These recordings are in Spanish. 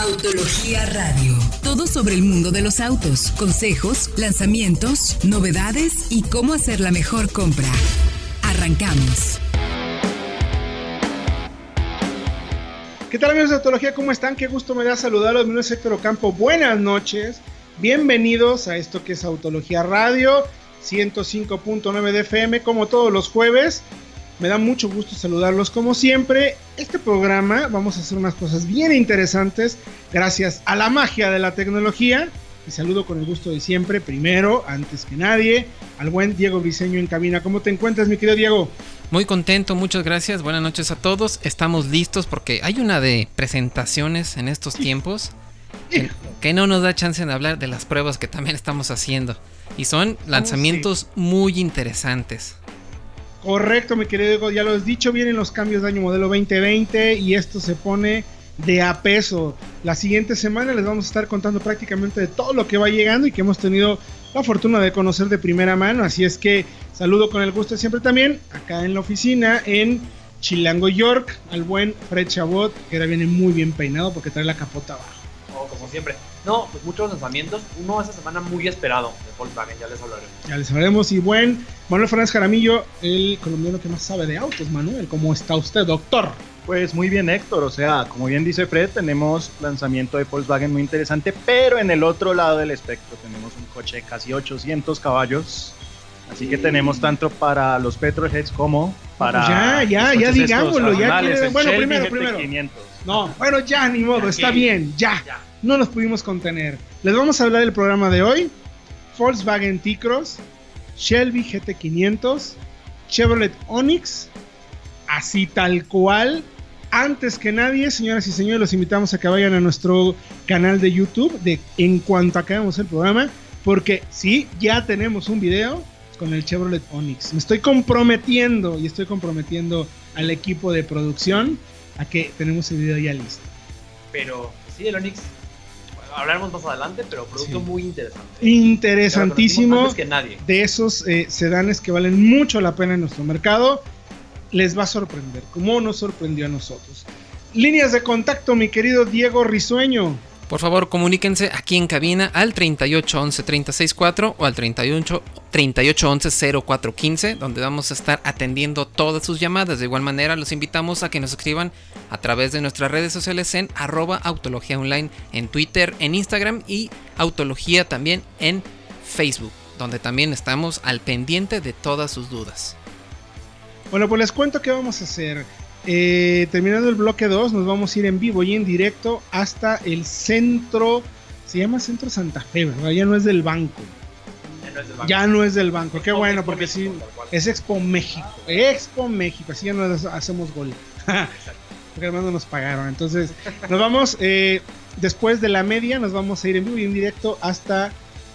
Autología Radio. Todo sobre el mundo de los autos, consejos, lanzamientos, novedades y cómo hacer la mejor compra. Arrancamos. ¿Qué tal amigos de Autología? ¿Cómo están? Qué gusto me da saludarlos. Mi nombre es Héctor Ocampo. Buenas noches. Bienvenidos a esto que es Autología Radio 105.9 de FM, como todos los jueves. Me da mucho gusto saludarlos como siempre. Este programa vamos a hacer unas cosas bien interesantes gracias a la magia de la tecnología. Y saludo con el gusto de siempre, primero, antes que nadie, al buen Diego Briseño en cabina. ¿Cómo te encuentras, mi querido Diego? Muy contento, muchas gracias. Buenas noches a todos. Estamos listos porque hay una de presentaciones en estos tiempos que, que no nos da chance de hablar de las pruebas que también estamos haciendo. Y son lanzamientos muy interesantes. Correcto, mi querido Diego, ya lo has dicho, vienen los cambios de año modelo 2020 y esto se pone de a peso. La siguiente semana les vamos a estar contando prácticamente de todo lo que va llegando y que hemos tenido la fortuna de conocer de primera mano. Así es que saludo con el gusto de siempre también acá en la oficina en Chilango, York, al buen Fred Chabot, que ahora viene muy bien peinado porque trae la capota abajo. Oh, como siempre. No, pues muchos lanzamientos. Uno esta semana muy esperado de Volkswagen, ya les hablaré. Ya les hablaremos. Y buen Manuel Fernández Jaramillo, el colombiano que más sabe de autos. Manuel, ¿cómo está usted, doctor? Pues muy bien, Héctor. O sea, como bien dice Fred, tenemos lanzamiento de Volkswagen muy interesante, pero en el otro lado del espectro tenemos un coche de casi 800 caballos. Así que tenemos tanto para los petrolheads como para. Pues ya, ya, los ya digámoslo. Ya quiere- bueno, Shelby primero, primero. GT500. No, bueno, ya ni modo, Ya, está bien, ya. Ya. No nos pudimos contener. Les vamos a hablar del programa de hoy: Volkswagen T-Cross, Shelby GT500, Chevrolet Onix, así tal cual. Antes que nadie, señoras y señores, los invitamos a que vayan a nuestro canal de YouTube de en cuanto acabemos el programa, porque sí, ya tenemos un video con el Chevrolet Onix. Me estoy comprometiendo y estoy comprometiendo al equipo de producción a que tenemos el video ya listo. Pero sí, el Onix. Hablaremos más adelante, pero producto Sí. muy interesante. Interesantísimo. Antes que nadie. de esos eh, sedanes que valen mucho la pena en nuestro mercado. Les va a sorprender, como nos sorprendió a nosotros. Líneas de contacto, mi querido Diego Risueño. Por favor, comuníquense aquí en cabina al 3811 364 o al 38 3811 0415, donde vamos a estar atendiendo todas sus llamadas. De igual manera, los invitamos a que nos escriban a través de nuestras redes sociales en arroba autología online en Twitter, en Instagram y autología también en Facebook, donde también estamos al pendiente de todas sus dudas. Bueno, pues les cuento qué vamos a hacer. Eh, terminando el bloque 2, nos vamos a ir en vivo y en directo hasta el centro. Se llama Centro Santa Fe, ¿verdad? Ya no es del banco. Ya no es del banco. Ya no es del banco. Qué bueno, Expo porque sí. México. Es Expo México. Expo México. Así ya nos hacemos gol. Porque además no nos pagaron. Entonces, nos vamos. eh, después de la media, nos vamos a ir en vivo y en directo hasta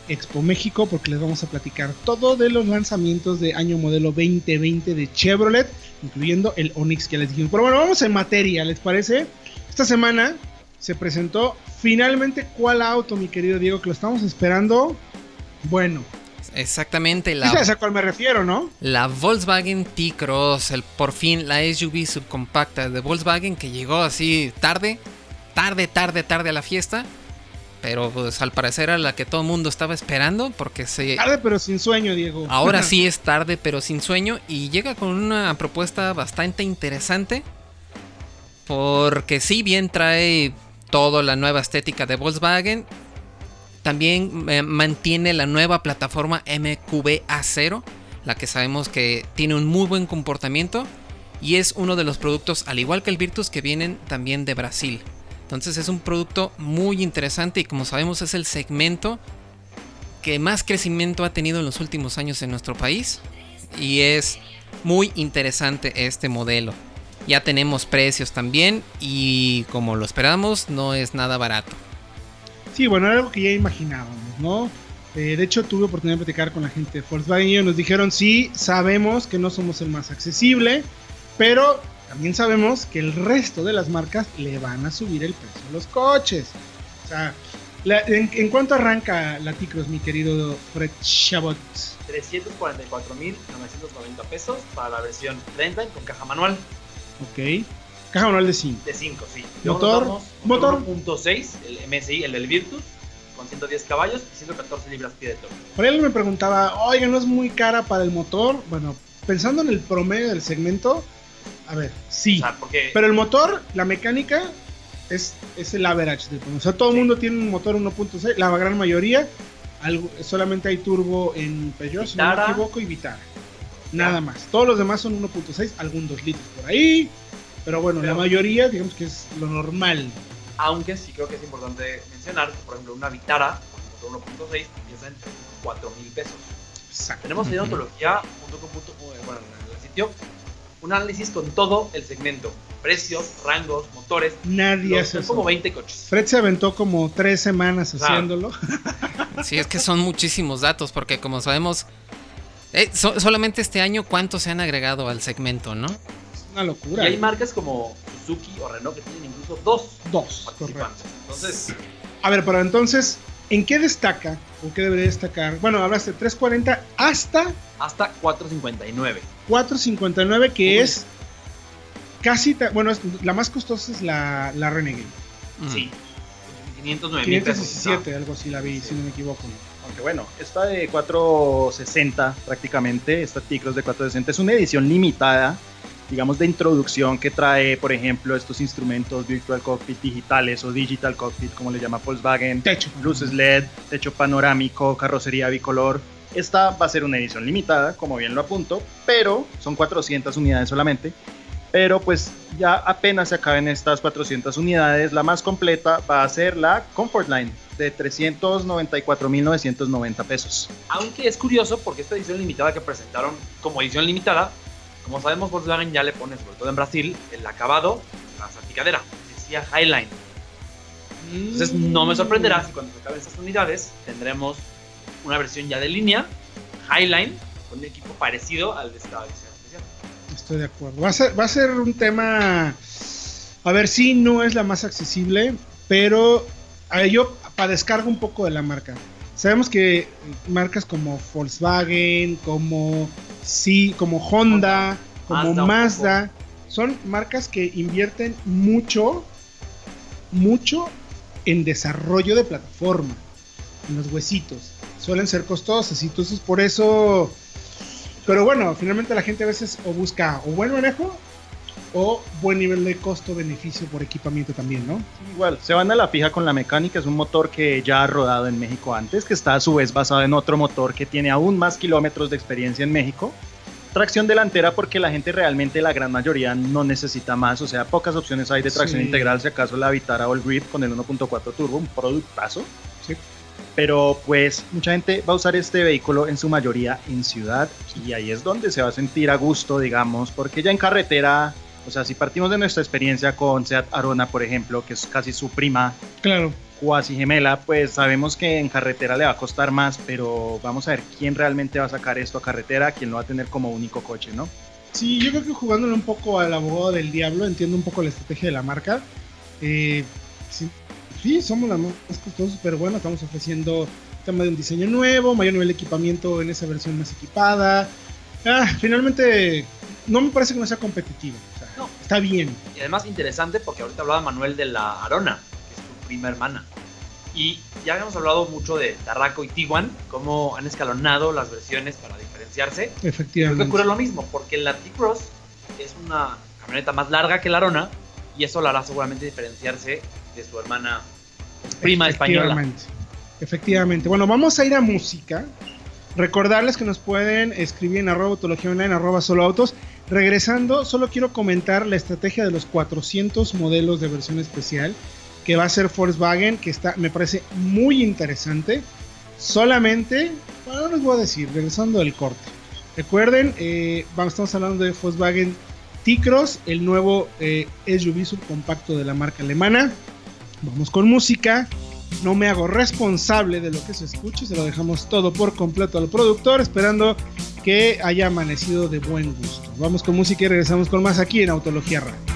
Expo México. Porque les vamos a platicar todo de los lanzamientos de año modelo 2020 de Chevrolet. Incluyendo el Onix que les dijimos. Pero bueno, vamos en materia, ¿les parece? Esta semana se presentó finalmente cuál auto, mi querido Diego, que lo estamos esperando. Bueno, Exactamente, ¿sí la, sabes a cuál me refiero, ¿no? La Volkswagen T-Cross, el por fin la SUV subcompacta de Volkswagen que llegó así tarde, tarde, tarde, tarde a la fiesta. Pero pues al parecer era la que todo el mundo estaba esperando porque se... Tarde pero sin sueño, Diego. Ahora sí es tarde pero sin sueño y llega con una propuesta bastante interesante. Porque si bien trae toda la nueva estética de Volkswagen, también eh, mantiene la nueva plataforma MQB A0, la que sabemos que tiene un muy buen comportamiento y es uno de los productos, al igual que el Virtus, que vienen también de Brasil. Entonces es un producto muy interesante y como sabemos es el segmento que más crecimiento ha tenido en los últimos años en nuestro país y es muy interesante este modelo. Ya tenemos precios también y como lo esperamos no es nada barato. Sí, bueno, era algo que ya imaginábamos, ¿no? Eh, de hecho, tuve oportunidad de platicar con la gente de Volkswagen y ellos nos dijeron, sí, sabemos que no somos el más accesible, pero también sabemos que el resto de las marcas le van a subir el precio a los coches. O sea, la- en, en cuánto arranca la T-Cross, mi querido Fred Chabot? 344.990 pesos para la versión Trendline con caja manual. Ok. Caja manual de 5. De 5, sí. Motor, motor. 1.6, el MSI, el del Virtus, con 110 caballos y 114 libras pie de torque. Por alguien me preguntaba, oiga, ¿no es muy cara para el motor? Bueno, pensando en el promedio del segmento, a ver, sí. O sea, porque Pero el motor, la mecánica, es, es el average. de- O sea, todo el Sí. mundo tiene un motor 1.6, la gran mayoría. algo- solamente hay turbo en Peugeot, si no me equivoco, y Vitara. Nada más. Todos los demás son 1.6, algún 2 litros por ahí. Pero bueno, Pero- la mayoría, digamos que es lo normal. aunque sí creo que es importante mencionar que, por ejemplo, una Vitara con motor 1.6 empieza en 4 mil pesos. Exacto. Tenemos en punto, eh, bueno, en el sitio, un análisis con todo el segmento: precios, rangos, motores. Nadie Los- hace son eso. como 20 coches. Fred se aventó como tres semanas Claro. haciéndolo. Sí, es que son muchísimos datos, porque como sabemos, eh, so- solamente este año, ¿cuántos se han agregado al segmento, no? Es una Y locura. hay marcas como Suzuki o Renault que tienen incluso dos Dos, correcto. participantes. Entonces, A ver, pero entonces, ¿en qué destaca o qué debería destacar? Bueno, hablaste de 340 hasta hasta 459. 459, que Uy. es casi, bueno, es- la más costosa es la, la Renegade. Mm. Sí. 509 mil pesos. 517, algo así la vi, si no me equivoco. Aunque bueno, esta de 460 prácticamente, esta T-Cross de 460 es una edición limitada, digamos de introducción que trae, por ejemplo, estos instrumentos Virtual Cockpit digitales o Digital Cockpit, como le llama Volkswagen, Techo. luces LED, techo panorámico, carrocería bicolor. Esta va a ser una edición limitada, como bien lo apunto, pero son 400 unidades solamente. Pero pues ya apenas se acaben estas 400 unidades, la más completa va a ser la Comfort Line de 394.990 pesos. Aunque es curioso porque esta edición limitada que presentaron como edición limitada, como sabemos Volkswagen ya le pone, sobre todo en Brasil, el acabado, la salpicadera, decía Highline. Entonces no me sorprenderá si cuando se acaben estas unidades tendremos una versión ya de línea, Highline, con un equipo parecido al de esta edición especial. Estoy de acuerdo. Va a ser, va a ser un tema. A ver, sí, no es la más accesible, pero a yo padezcargo un poco de la marca. Sabemos que marcas como Volkswagen, como sí, como Honda, como Mazda Mazda, son marcas que invierten mucho, mucho en desarrollo de plataforma, en los huesitos. Suelen ser costosas y entonces por eso pero bueno, finalmente la gente a veces o busca o buen manejo o buen nivel de costo-beneficio por equipamiento también, ¿no? Igual, se van a la fija con la mecánica, es un motor que ya ha rodado en México antes, que está a su vez basado en otro motor que tiene aún más kilómetros de experiencia en México. Tracción delantera porque la gente realmente, la gran mayoría, no necesita más, o sea, pocas opciones hay de tracción Sí. integral, si acaso la Vitara All Grip con el 1.4 turbo, un productazo. Sí. Pero pues mucha gente va a usar este vehículo en su mayoría en ciudad y ahí es donde se va a sentir a gusto, digamos, porque ya en carretera, o sea, si partimos de nuestra experiencia con Seat Arona, por ejemplo, que es casi su prima Claro. cuasi gemela, pues sabemos que en carretera le va a costar más, pero vamos a ver quién realmente va a sacar esto a carretera, quién lo va a tener como único coche, ¿no? Sí, yo creo que jugándole un poco al abogado del diablo, entiendo un poco la estrategia de la marca. Eh, sí, sí, somos las más costosas, pero bueno, estamos ofreciendo tema de un diseño nuevo, mayor nivel de equipamiento en esa versión más equipada. Ah, finalmente, no me parece que no sea competitivo. o sea, No. Está bien. Y además interesante porque ahorita hablaba Manuel de la Arona, que es su prima hermana. Y ya habíamos hablado mucho de Tarraco y Tiguan, cómo han escalonado las versiones para diferenciarse. Creo que Efectivamente. ocurre lo mismo, porque la T-Cross es una camioneta más larga que la Arona y eso la hará seguramente diferenciarse de su hermana prima española. Efectivamente. Bueno, vamos a ir a música. Recordarles que nos pueden escribir en arroba autología online, arroba solo autos. Regresando, solo quiero comentar la estrategia de los 400 modelos de versión especial que va a ser Volkswagen, que está, me parece muy interesante. Solamente, bueno, no les voy a decir, regresando del corte. Recuerden, eh, estamos hablando de Volkswagen T-Cross, el nuevo eh, SUV subcompacto de la marca alemana. Vamos con música. No me hago responsable de lo que se escuche, se lo dejamos todo por completo al productor, esperando que haya amanecido de buen gusto. Vamos con música y regresamos con más aquí en Autología Radio.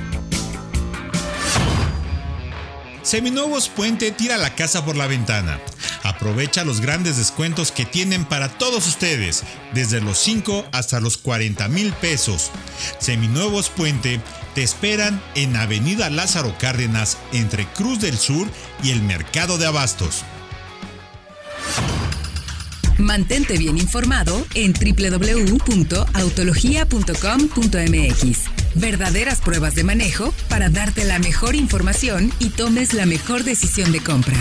Seminuevos Puente tira la casa por la ventana. Aprovecha los grandes descuentos que tienen para todos ustedes, desde los 5 hasta los 40 mil pesos. Seminuevos Puente te esperan en Avenida Lázaro Cárdenas entre Cruz del Sur y el Mercado de Abastos. Mantente bien informado en www.autologia.com.mx. Verdaderas pruebas de manejo para darte la mejor información y tomes la mejor decisión de compra.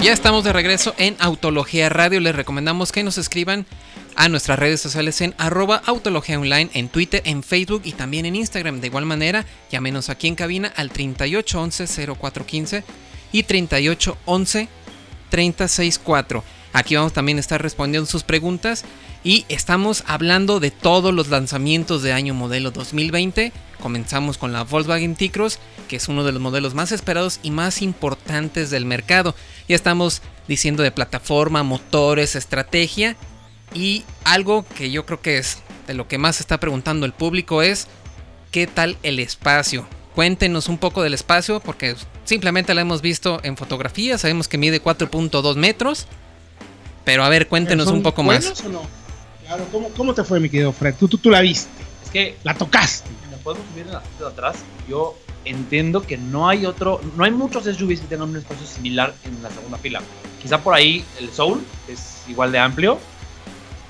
Ya estamos de regreso en Autología Radio. Les recomendamos que nos escriban a nuestras redes sociales en arroba Autología Online, en Twitter, en Facebook y también en Instagram. De igual manera, llámenos aquí en cabina al 3811 0415 y 3811 364. Aquí vamos también a estar respondiendo sus preguntas y estamos hablando de todos los lanzamientos de año modelo 2020. Comenzamos con la Volkswagen T-Cross, que es uno de los modelos más esperados y más importantes del mercado. Ya estamos diciendo de plataforma, motores, estrategia y algo que yo creo que es de lo que más está preguntando el público es ¿qué tal el espacio? Cuéntenos un poco del espacio porque simplemente la hemos visto en fotografía, sabemos que mide 4.2 metros. Pero a ver, cuéntenos ¿Son un poco buenos más. o no? Claro, ¿cómo, cómo te fue, mi querido Fred? Tú, tú, tú la viste, Es que la tocaste. nos podemos subir en la parte de atrás. Yo entiendo que no hay otro, no hay muchos SUVs que tengan un espacio similar en la segunda fila. Quizá por ahí el Soul es igual de amplio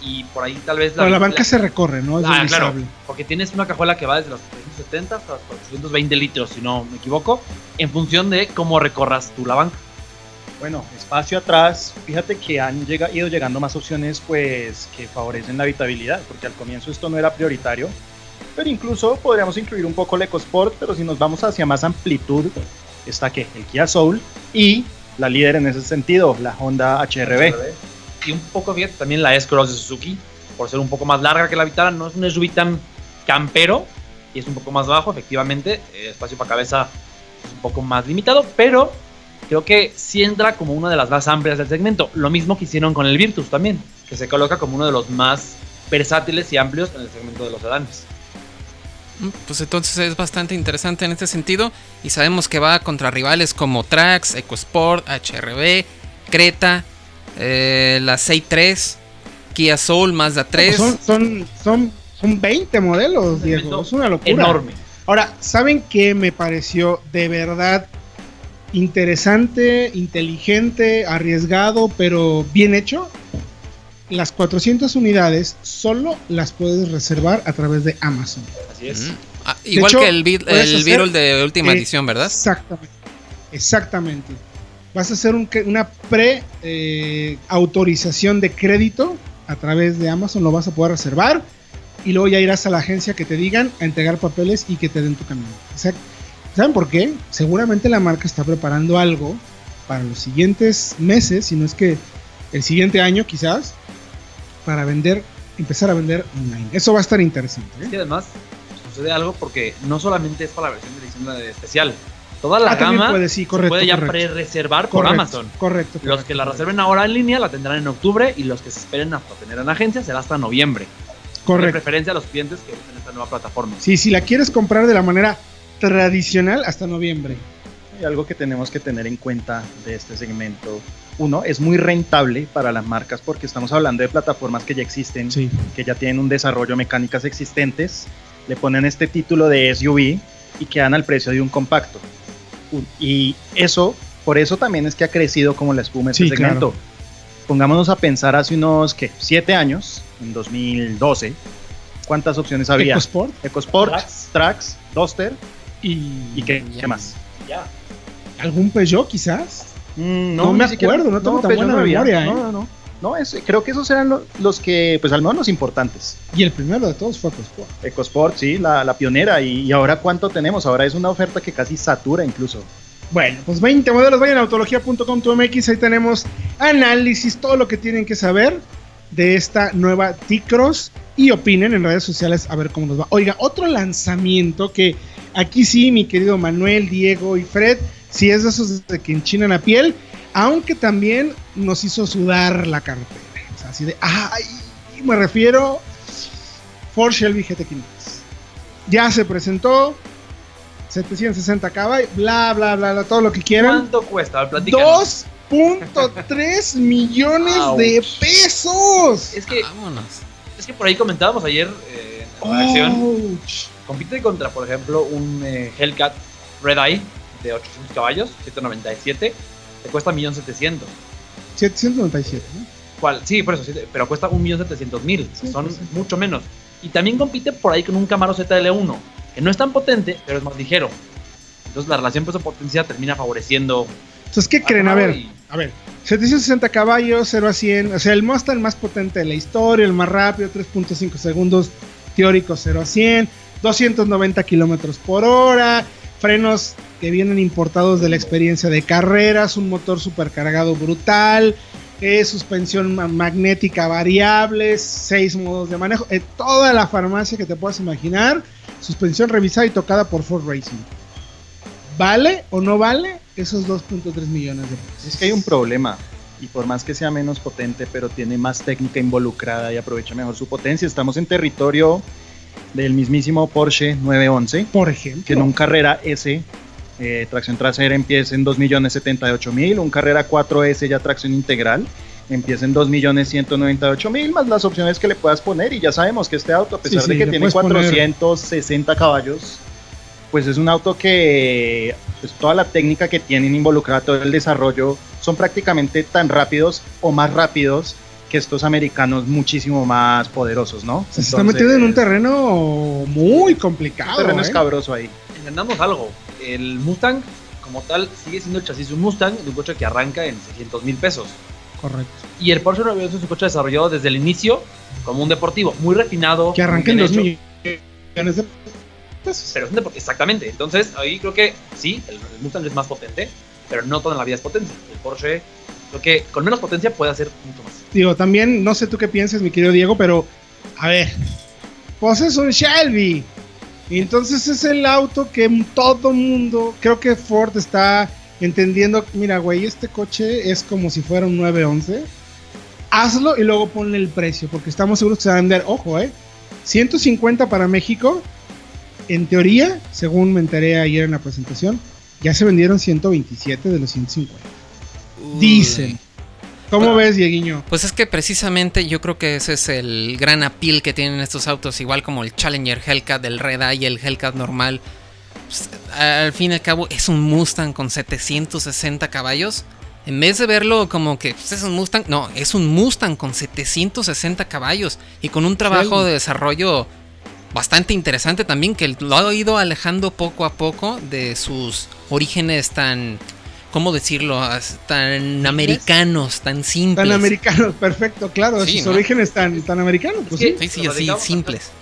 y por ahí tal vez Pero la banca se recorre, ¿no? Es Ah, claro, porque tienes una cajuela que va desde los 370 hasta los 420 litros, si no me equivoco, en función de cómo recorras tú la banca. Bueno, espacio atrás, fíjate que han llega- ido llegando más opciones pues que favorecen la habitabilidad, porque al comienzo esto no era prioritario, pero incluso podríamos incluir un poco el EcoSport, pero si nos vamos hacia más amplitud, está que el Kia Soul y la líder en ese sentido, la Honda HRB. Y un poco bien también la S-Cross de Suzuki, por ser un poco más larga que la Vitara, no es un SUV tan campero y es un poco más bajo, efectivamente, eh, espacio para cabeza es un poco más limitado, pero creo que sí entra como una de las más amplias del segmento. Lo mismo que hicieron con el Virtus también, que se coloca como uno de los más versátiles y amplios en el segmento de los sedanes. Mm, Pues entonces es bastante interesante en este sentido y sabemos que va contra rivales como Trax, EcoSport, HRB, Creta, eh, la 63, Kia Soul, Mazda 3. Son, son, son, son 20 modelos, Diego. Es una locura. Enorme. Ahora, ¿saben qué me pareció de verdad interesante, inteligente, arriesgado, pero bien hecho? Las 400 unidades solo las puedes reservar a través de Amazon. Así es. Mm. Ah, igual hecho, que el, el de última eh, edición, ¿verdad? Exactamente. Exactamente. Vas a hacer un una pre-autorización de crédito a través de Amazon, lo vas a poder reservar y luego ya irás a la agencia que te digan a entregar papeles y que te den tu camión. Exacto. ¿Saben por qué? Seguramente la marca está preparando algo para los siguientes meses, si no es que el siguiente año quizás, para vender, empezar a vender online. Eso va a estar interesante. ¿eh? Es que además sucede algo porque no solamente es para la versión de edición especial. Toda la Ah, gama puede, sí, se correcto, puede ya pre-reservar por Amazon. Correcto. Los correcto, que la correcto. reserven ahora en línea la tendrán en octubre y los que se esperen hasta tener en agencia será hasta noviembre. De Correcto. preferencia a los clientes que usen esta nueva plataforma. Sí, si la quieres comprar de la manera tradicional hasta noviembre. Y algo que tenemos que tener en cuenta de este segmento, uno, es muy rentable para las marcas porque estamos hablando de plataformas que ya existen, Sí. que ya tienen un desarrollo mecánicas existentes, le ponen este título de SUV y quedan al precio de un compacto. Y eso, por eso también es que ha crecido como la espuma este Sí, segmento. claro. Pongámonos a pensar hace unos, ¿qué? Siete años, en 2012, ¿cuántas opciones había? EcoSport EcoSport, Trax. Trax, Duster y, y qué, Ya. ¿qué más. Ya. algún Peugeot quizás. Mm, No me siquiera- acuerdo, no tengo tan Peugeot buena había. memoria, ¿eh? No, no, no. No, es- creo que esos eran lo- los que, pues al menos los importantes. Y el primero de todos fue EcoSport. EcoSport, sí, la, la pionera. Y, y ahora cuánto tenemos? Ahora es una oferta que casi satura incluso. Bueno, pues 20 modelos, vayan a autología.com.mx, ahí tenemos análisis, todo lo que tienen que saber de esta nueva T-Cross y opinen en redes sociales a ver cómo nos va. Oiga, otro lanzamiento que aquí sí, mi querido Manuel, Diego y Fred, sí es de esos de que enchinan la piel, aunque también nos hizo sudar la cartera. O sea, así de, ay, me refiero Ford Shelby GT500. Ya se presentó, 760 caballos, bla, bla, bla, bla, todo lo que quieran. ¿Cuánto cuesta? A ver, platícanos. 2.3 millones Ouch. de pesos. Es que, Vámonos. es que por ahí comentábamos ayer eh. Compite contra, por ejemplo, un eh, Hellcat Red Eye de 800 caballos, 197, te cuesta 1.700.000. 797, ¿no? ¿Cuál? Sí, por eso, pero cuesta 1.700.000, Sí, son sí. mucho menos. Y también compite por ahí con un Camaro ZL1, que no es tan potente, pero es más ligero. Entonces la relación peso-potencia termina favoreciendo Entonces, ¿qué a creen? A ver, y- a ver. 760 caballos, 0 a 100. O sea, el Mustang más potente de la historia, el más rápido, 3.5 segundos teóricos, 0 a 100. 290 kilómetros por hora. Frenos que vienen importados de la experiencia de carreras. Un motor supercargado brutal. eh, suspensión ma- magnética variable. 6 modos de manejo. eh, toda la farmacia que te puedas imaginar. Suspensión revisada y tocada por Ford Racing. ¿Vale o no vale esos 2.3 millones de pesos? Es que hay un problema. Y por más que sea menos potente, pero tiene más técnica involucrada y aprovecha mejor su potencia. Estamos en territorio del mismísimo Porsche 911, Por ejemplo. que en un Carrera S, eh, tracción trasera empieza en 2.078.000, un Carrera 4S ya tracción integral empieza en 2.198.000, más las opciones que le puedas poner. Y ya sabemos que este auto, a pesar Sí, de sí, que le tiene puedes poner- 460 caballos, pues es un auto que pues, toda la técnica que tienen involucrada, todo el desarrollo, son prácticamente tan rápidos o más rápidos que estos americanos muchísimo más poderosos, ¿no? O sea, se está metiendo en un terreno muy complicado. un terreno ¿eh? escabroso ahí. entendamos algo, el Mustang como tal sigue siendo el chasis de un Mustang de un coche que arranca en 600 mil pesos. Correcto. Y el Porsche 911 es un coche desarrollado desde el inicio como un deportivo, muy refinado. Que arranca en bien 2 hecho, millones de pesos. Pero exactamente. Entonces ahí creo que sí, el, el Mustang es más potente, pero no toda la vida es potencia. El Porsche creo que con menos potencia puede hacer mucho más. Digo, también, no sé tú qué piensas, mi querido Diego, pero a ver, pues es un Shelby. Y entonces es el auto que todo mundo, creo que Ford está entendiendo, mira, güey, este coche es como si fuera un 911. Hazlo y luego ponle el precio, porque estamos seguros que se va a vender, ojo, eh, 150 para México. En teoría, según me enteré ayer en la presentación, ya se vendieron 127 de los 150. Uy. Dicen. ¿Cómo ves, Dieguiño? Pues es que precisamente yo creo que ese es el gran appeal que tienen estos autos, igual como el Challenger Hellcat, el Red Eye y el Hellcat normal. Pues, al fin y al cabo es un Mustang con 760 caballos. En vez de verlo como que pues, es un Mustang, no, es un Mustang con 760 caballos y con un trabajo Sí. de desarrollo bastante interesante también que lo ha ido alejando poco a poco de sus orígenes tan, ¿cómo decirlo? As- Tan americanos, tan simples. Tan americanos, perfecto, claro, Sí, sus ¿no? orígenes tan, tan americanos, pues Es sí. Sí, sí, así, simples.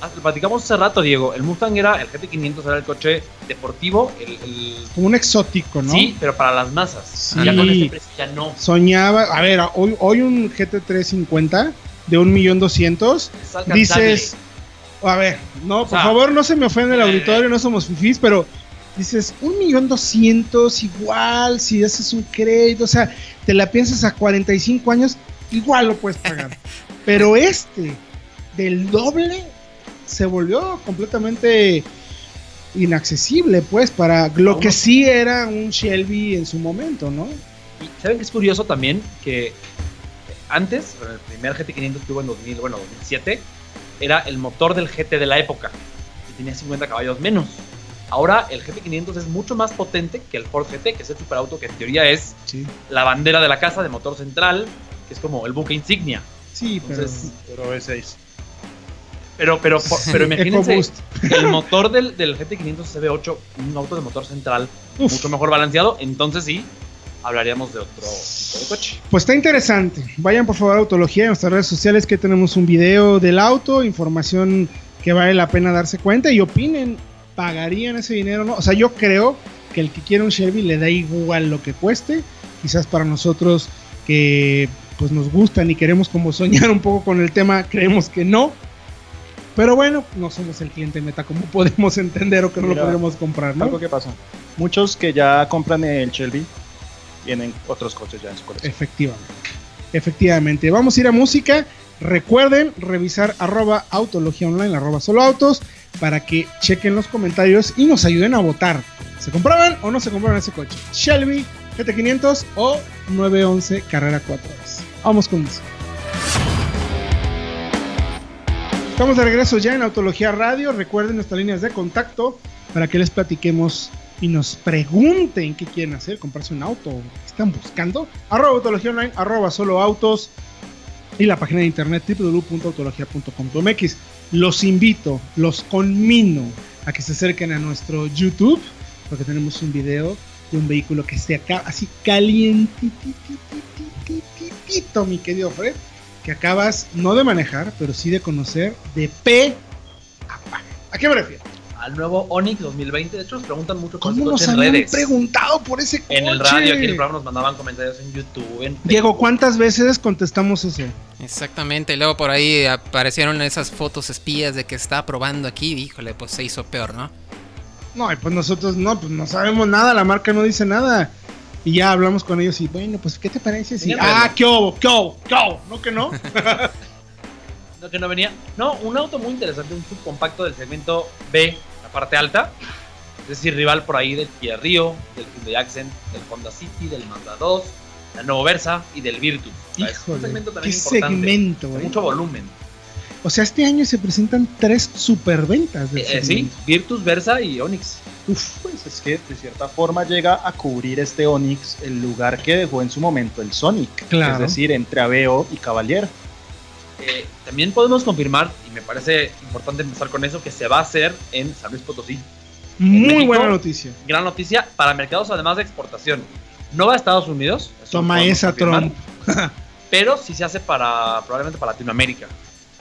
Ah, lo platicamos hace rato, Diego. El Mustang era, el GT500 era el coche deportivo, el, el- Como un exótico, ¿no? sí, pero para las masas. Sí. Ya con este precio ya no. Soñaba, a ver, hoy, hoy un GT350 de un millón doscientos, Es alcanzable. dices, a ver, no, por sea, favor, no se me ofende el eh, auditorio, no somos fifís, pero dices, un millón doscientos igual, si haces un crédito, o sea, te la piensas a 45 años, igual lo puedes pagar. pero este, del doble, se volvió completamente inaccesible, pues, para lo que sí era un Shelby en su momento, ¿no? Y saben que es curioso también que antes, el primer GT500 que hubo en 2000, bueno, 2007, era el motor del GT de la época y tenía 50 caballos menos. Ahora el GT500 es mucho más potente que el Ford GT, que es el superauto que en teoría es Sí. la bandera de la casa de motor central, que es como el buque insignia. Sí, pero... Entonces, Pero V6. pero, pero, por- pero imagínense el motor del, del GT500 CB8, un auto de motor central Uf. mucho mejor balanceado, entonces sí, hablaríamos de otro tipo de coche. Pues está interesante. Vayan por favor a Autología en nuestras redes sociales que tenemos un video del auto, información que vale la pena darse cuenta y opinen, ¿pagarían ese dinero o no? O sea, yo creo que el que quiere un Chevy le da igual lo que cueste. Quizás para nosotros que pues nos gustan y queremos como soñar un poco con el tema, creemos que no. Pero bueno, no somos el cliente meta, como podemos entender o que no lo podemos comprar, ¿no? Algo que pasa. Muchos que ya compran el Shelby tienen otros coches ya en su colección. Efectivamente. Efectivamente. Vamos a ir a música. Recuerden revisar arroba autología online, arroba solo autos, para que chequen los comentarios y nos ayuden a votar. ¿Se compraban o no se compraban ese coche? Shelby, GT500 o 911 Carrera 4 horas. Vamos con música. Estamos de regreso ya en Autología Radio. Recuerden nuestras líneas de contacto para que les platiquemos y nos pregunten qué quieren hacer, comprarse un auto, qué están buscando. Arroba Autología Online, arroba solo autos y la página de internet www.autologia.com.mx. Los invito, los conmino a que se acerquen a nuestro YouTube porque tenemos un video de un vehículo que se acaba así calientito, mi querido Fred, que acabas no de manejar, pero sí de conocer de P a pa. ¿A qué me refiero? Al nuevo Onix 2020. De hecho, nos preguntan mucho por ¿Cómo nos habían redes. preguntado por ese coche? En el radio, aquí en el programa nos mandaban comentarios en YouTube. En Diego, ¿cuántas veces contestamos eso? Exactamente, y luego por ahí aparecieron esas fotos espías de que está probando aquí, híjole, pues se hizo peor, ¿no? No, y pues nosotros no, pues no sabemos nada, la marca no dice nada. Y ya hablamos con ellos y bueno, pues ¿qué te parece? Si... Ah, pero- qué hubo, qué hubo, qué hubo, ¿no que no? No, que no venía. No, un auto muy interesante, un subcompacto del segmento B, la parte alta. Es decir, rival por ahí del Kia Rio, del Hyundai Accent, del Honda City, del Mazda 2, del nuevo Versa y del Virtus. Es un qué importante. segmento, de ¿eh? mucho volumen. O sea, este año se presentan tres superventas de Eh, eh, sí, Virtus, Versa y Onix. Uf, Pues es que de cierta forma llega a cubrir este Onix el lugar que dejó en su momento el Sonic. Claro. Es decir, entre Aveo y Cavalier. Eh, también podemos confirmar, y me parece importante empezar con eso, que se va a hacer en San Luis Potosí. muy México? buena noticia. Gran noticia para mercados además de exportación. No va a Estados Unidos. Toma esa, Trump. Pero sí se hace para probablemente para Latinoamérica.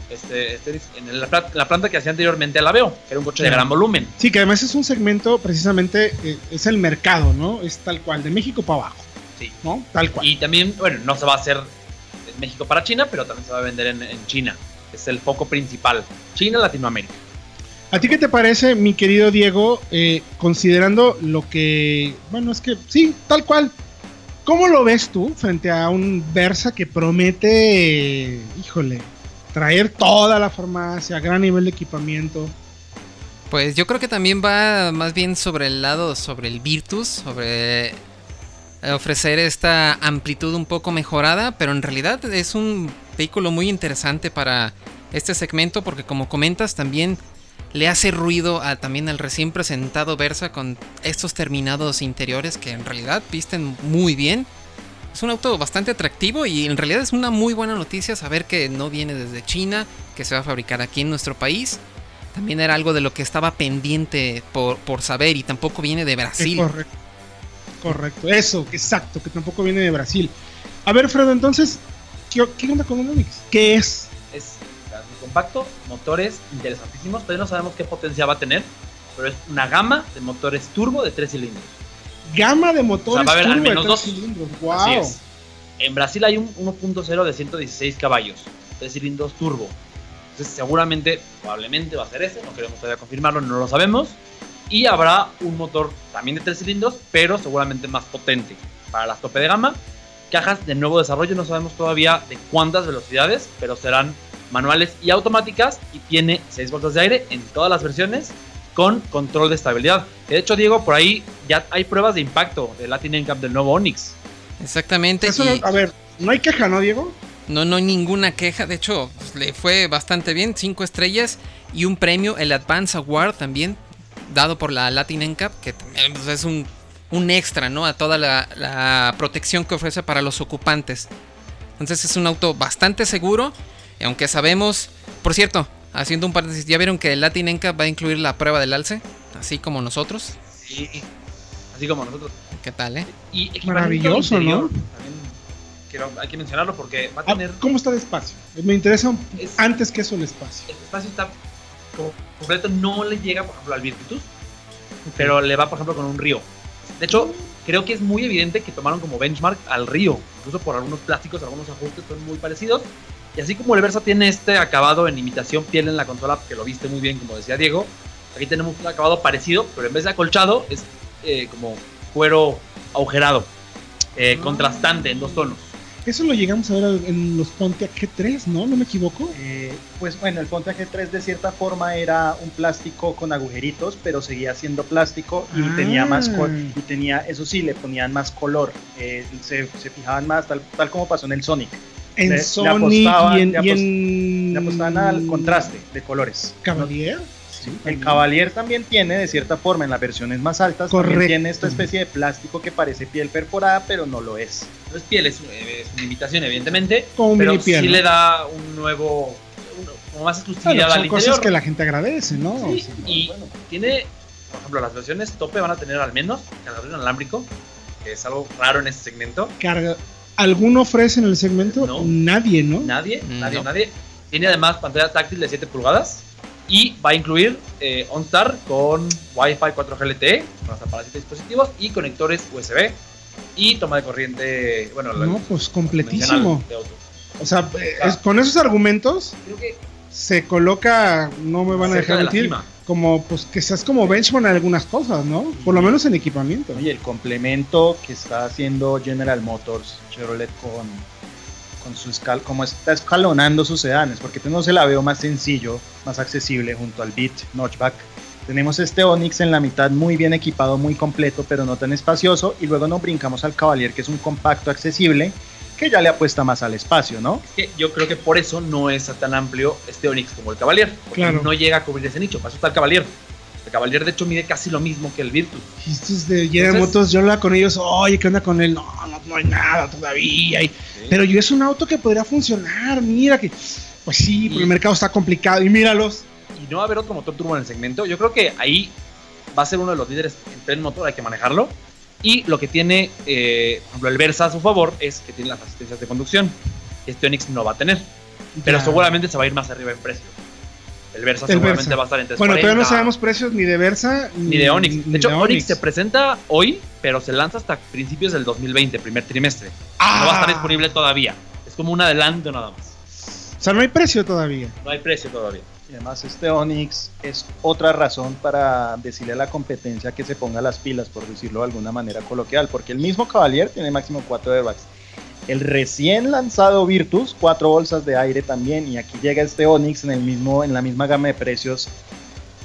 Este, este- en la, pla- la planta que hacía anteriormente la veo, que era un coche de gran volumen. Sí, que además es un segmento precisamente, eh, es el mercado, ¿no? Es tal cual, de México para abajo, Sí. ¿no? Tal cual. Y también, bueno, no se va a hacer México para China, pero también se va a vender en, en China. Es el foco principal. China, Latinoamérica. ¿A ti qué te parece, mi querido Diego, eh, considerando lo que, bueno, es que sí, tal cual. ¿Cómo lo ves tú frente a un Versa que promete, híjole, traer toda la farmacia, gran nivel de equipamiento? Pues yo creo que también va más bien sobre el lado, sobre el Virtus, sobre eh, ofrecer esta amplitud un poco mejorada, pero en realidad es un vehículo muy interesante para este segmento porque como comentas también le hace ruido a, también al recién presentado Versa con estos terminados interiores que en realidad visten muy bien. Es un auto bastante atractivo y en realidad es una muy buena noticia saber que no viene desde China, que se va a fabricar aquí en nuestro país. También era algo de lo que estaba pendiente por, por saber y tampoco viene de Eh, Brasil. correcto. Correcto, eso, exacto, que tampoco viene de Brasil. A ver, Fredo, entonces, ¿qué, qué onda con un Onix? ¿Qué es? Es compacto, motores interesantísimos. Todavía no sabemos qué potencia va a tener, pero es una gama de motores turbo de tres cilindros. Gama de motores O sea, va a haber al turbo de menos tres dos. cilindros. Así Wow. es. En Brasil hay un 1.0 de 116 caballos, tres cilindros turbo. Entonces seguramente, probablemente va a ser ese, no queremos todavía confirmarlo, no lo sabemos. Y habrá un motor también de tres cilindros, pero seguramente más potente para las tope de gama. Cajas de nuevo desarrollo, no sabemos todavía de cuántas velocidades, pero serán manuales y automáticas y tiene 6 bolsas de aire en todas las versiones con control de estabilidad. De hecho, Diego, por ahí ya hay pruebas de impacto del Latin NCAP del nuevo Onix. Exactamente. Eso y a ver, no hay queja, ¿no, Diego? no, no hay ninguna queja. De hecho, pues, le fue bastante bien. Cinco estrellas y un premio, el Advance Award también, dado por la Latin NCAP, que también, pues, es un, un extra, ¿no? A toda la, la protección que ofrece para los ocupantes. Entonces es un auto bastante seguro. Y aunque sabemos, por cierto, haciendo un paréntesis, ¿ya vieron que el Latin NCAP va a incluir la prueba del alce? Así como nosotros. Sí. Así como nosotros. ¿Qué tal, eh? Y Maravilloso, interior, ¿no? También quiero, hay que mencionarlo porque va a Ah, tener. ¿Cómo está el espacio? Me interesa Es- antes que eso el espacio. El espacio está completo, no le llega, por ejemplo, al Virtus, pero le va, por ejemplo, con un Río. De hecho, creo que es muy evidente que tomaron como benchmark al Río, incluso por algunos plásticos, algunos ajustes son muy parecidos. Y así como el Versa tiene este acabado en imitación piel en la consola, que lo viste muy bien, como decía Diego, aquí tenemos un acabado parecido, pero en vez de acolchado, es eh, como cuero agujerado, eh, Ah. contrastante en dos tonos. Eso lo llegamos a ver en los Pontiac G3, ¿no? ¿No me equivoco? Eh, pues bueno, el Pontiac G3 de cierta forma era un plástico con agujeritos, pero seguía siendo plástico y Ah. tenía más y tenía, eso sí, le ponían más color, eh, se, se fijaban más, tal, tal como pasó en el Sonic. En Le- le Sonic apostaban- y en, le y apos- en- Le apostaban al contraste de colores. Cavalier. Sí, El Cavalier también tiene, de cierta forma, en las versiones más altas, Correcto. también tiene esta especie de plástico que parece piel perforada, pero no lo es. No es piel, es, eh, es una imitación, evidentemente. Como un pero mini piel. sí ¿no? le da un nuevo. un- como más Bueno, exclusividad son al cosas interior. que la gente agradece, ¿no? O Sí, sea, y tiene, por ejemplo, las versiones tope van a tener al menos cargador inalámbrico, que es algo raro en este segmento. carga. ¿Alguno ofrece en el segmento? No. Nadie, ¿no? Nadie, Mm, nadie, no. nadie. Tiene además pantalla táctil de 7 pulgadas y va a incluir eh, OnStar con Wi-Fi 4G LTE hasta para 7 dispositivos y conectores USB y toma de corriente, bueno, la- No, pues completísimo. de. O sea, eh, es- con esos argumentos Creo que se coloca, no me van a dejar de mentir, cima. como pues que seas como benchmark en algunas cosas, ¿no? Por lo menos en equipamiento. Oye, el complemento que está haciendo General Motors, Chevrolet con, con su escal, como está escalonando sus sedanes, porque no se la veo más sencillo, más accesible junto al Beat Notchback. Tenemos este Onix en la mitad muy bien equipado, muy completo, pero no tan espacioso, y luego nos brincamos al Cavalier, que es un compacto accesible, que ya le apuesta más al espacio, ¿no? que yo creo que por eso no es tan amplio este Onix como el Cavalier. Porque Claro. no llega a cubrir ese nicho. Para eso está el Cavalier. El Cavalier, de hecho, mide casi lo mismo que el Virtus. Y estos de General Motors, yo hablaba con ellos, oye, ¿qué onda con él? No, no, no hay nada todavía. y- Pero yo es un auto que podría funcionar, mira que... Pues sí, pero el mercado está complicado y míralos. Y no va a haber otro motor turbo en el segmento. Yo creo que ahí va a ser uno de los líderes en tren motor, hay que manejarlo. Y lo que tiene, eh, por ejemplo, el Versa a su favor es que tiene las asistencias de conducción. Este Onix no va a tener. Pero Ya. seguramente se va a ir más arriba en precio. El Versa El seguramente Versa. va a estar entre Bueno, todavía no sabemos precios ni de Versa ni de Onix. ni De hecho, de Onix se presenta hoy, pero se lanza hasta principios del 2020, primer trimestre. No va a estar Ah. disponible todavía. Es como un adelanto nada más. O sea, no hay precio todavía. No hay precio todavía. Y además este Onix es otra razón para decirle a la competencia que se ponga las pilas, por decirlo de alguna manera coloquial, porque el mismo Cavalier tiene máximo 4 airbags. El recién lanzado Virtus, cuatro bolsas de aire también, y aquí llega este Onix en, el mismo, en la misma gama de precios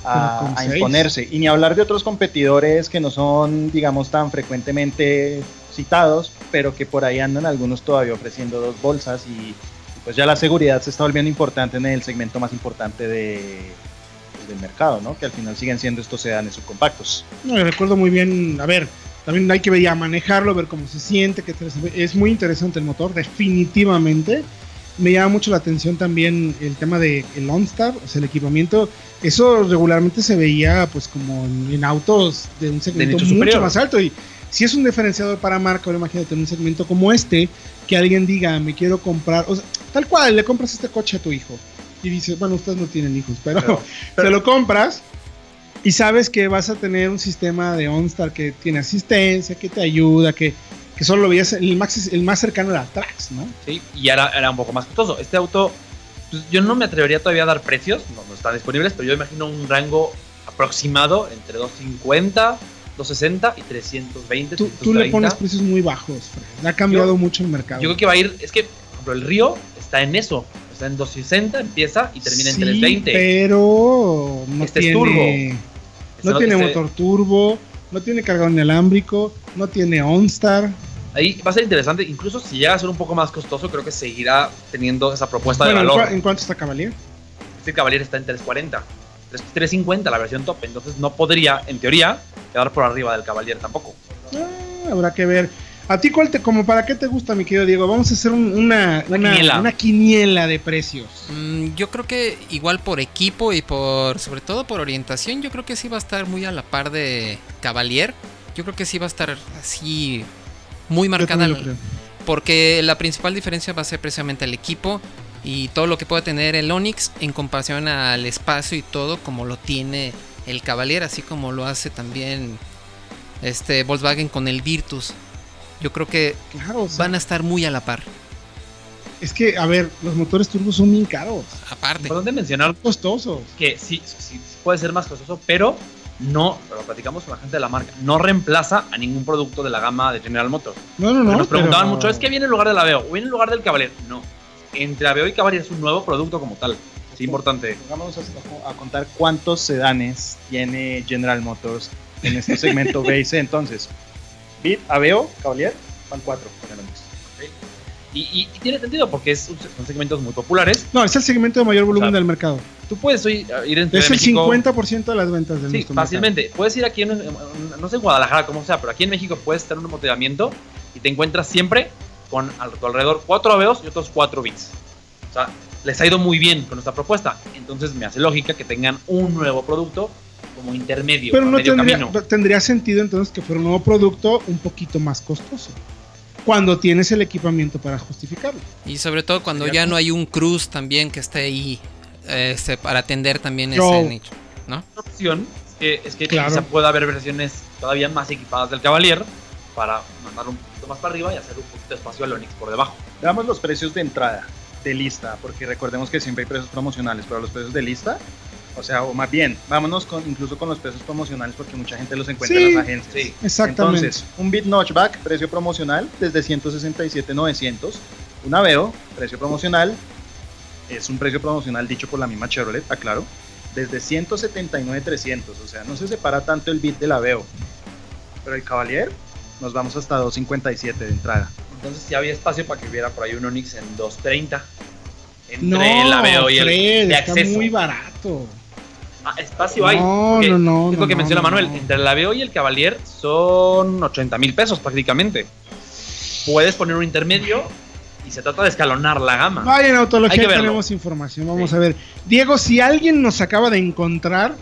a, a imponerse. Y ni hablar de otros competidores que no son, digamos, tan frecuentemente citados, pero que por ahí andan algunos todavía ofreciendo dos bolsas y pues ya la seguridad se está volviendo importante en el segmento más importante de, pues, del mercado, ¿no? Que al final siguen siendo estos sedanes subcompactos. No, yo recuerdo muy bien, a ver, también hay que ver ya manejarlo, ver cómo se siente, se ve. es muy interesante el motor, definitivamente. Me llama mucho la atención también el tema de el OnStar, o sea, el equipamiento. Eso regularmente se veía pues como en, en autos de un segmento mucho superior. más alto y si es un diferenciador para marca, ahora imagínate en un segmento como este, que alguien diga, me quiero comprar, o sea, tal cual, le compras este coche a tu hijo y dices, bueno, ustedes no tienen hijos, pero, Pero- te lo compras y sabes que vas a tener un sistema de OnStar que tiene asistencia, que te ayuda, que, que solo lo veías, el más, el más cercano era Trax, ¿no? ¿sí? Y era, era un poco más costoso. Este auto, pues, yo no me atrevería todavía a dar precios, no, no están disponibles, pero yo imagino un rango aproximado entre 250, 260 y 320. Tú, tú le 330. pones precios muy bajos, Fred. Ha cambiado Yo- mucho el mercado. Yo creo que va a ir, es que, por ejemplo, el Río está en eso. Está en 260, empieza y termina en Sí, 320. Pero no Este es turbo. No tiene motor turbo, no tiene cargador inalámrico, no tiene OnStar. Ahí va a ser interesante, incluso si llega a ser un poco más costoso, creo que seguirá teniendo esa propuesta Bueno, de ¿en, valor. en cuánto está Cavalier? Este Cavalier está en 340, 3- 350 la versión top, entonces no podría, en teoría, quedar por arriba del Cavalier tampoco. Ah, habrá que ver. ¿A ti cuál te, como para qué te gusta, mi querido Diego? Vamos a hacer un- una, Una una, quiniela. una quiniela de precios. Mm, yo creo que igual por equipo y por, sobre todo por orientación, yo creo que sí va a estar muy a la par de Cavalier. Yo creo que sí va a estar así muy marcada, también lo creo. porque la principal diferencia va a ser precisamente el equipo y todo lo que puede tener el Onix en comparación al espacio y todo como lo tiene el Cavalier, así como lo hace también este Volkswagen con el Virtus. Yo creo que Claro, o sea, van a estar muy a la par. es que, a ver, los motores turbos son bien caros, Aparte. Importante mencionar costosos. que sí, puede ser más costoso, pero no, lo platicamos con la gente de la marca, no reemplaza a ningún producto de la gama de General Motors. No, no, no. nos preguntaban pero- mucho, ¿es que viene en lugar de la Veo o viene en lugar del Cavalier? No, entre Aveo y Cavalier es un nuevo producto como tal. Es importante. Vamos a, a contar cuántos sedanes tiene General Motors en este segmento B y C. Entonces, Beat, Aveo, Cavalier, van cuatro. con el Onix. Y, y- y tiene sentido porque es un- son segmentos muy populares. No, es el segmento de mayor volumen O sea, del mercado. Tú puedes eh, ir en Es el México- 50% de las ventas del Sí, fácilmente. Puedes ir aquí, en, no sé en Guadalajara, como sea, pero aquí en México puedes tener un embotellamiento y te encuentras siempre con a tu alrededor cuatro aveos y otros cuatro bits. O sea, les ha ido muy bien con nuestra propuesta. Entonces me hace lógica que tengan un nuevo producto como intermedio, Pero no medio tendría, camino. tendría sentido entonces que fuera un nuevo producto un poquito más costoso. Cuando tienes el equipamiento para justificarlo. Y sobre todo cuando ya no hay un Cruz también que esté ahí este, para atender también Yo- ese nicho, ¿no? Otra opción es que, es que Claro. quizá pueda haber versiones todavía más equipadas del Cavalier para mandarlo un poquito más para arriba y hacer un poquito de espacio al Onix por debajo. Veamos los precios de entrada, de lista, porque recordemos que siempre hay precios promocionales, pero los precios de lista, o sea, o más bien, vámonos con, incluso con los precios promocionales porque mucha gente los encuentra Sí. en las agencias. Sí. Exactamente. Entonces, un bit notchback, precio promocional desde 167,900. Un Aveo, precio promocional, es un precio promocional dicho por la misma Chevrolet, aclaro, desde 179,300. O sea, no se separa tanto el bit del Aveo. Pero el Cavalier, nos vamos hasta 257 de entrada. Entonces sí había espacio para que hubiera por ahí un Onix en 230. Entre no, el Aveo y el Fred, de está acceso. muy barato. Ah, espacio hay. No, porque no, no, Es lo que no, menciona no, Manuel. no. Entre el Aveo y el Cavalier son 80 mil pesos prácticamente. Puedes poner un intermedio y se trata de escalonar la gama. Vaya en Hay Autología tenemos información. Vamos Sí. a ver. Diego, si alguien nos acaba de encontrar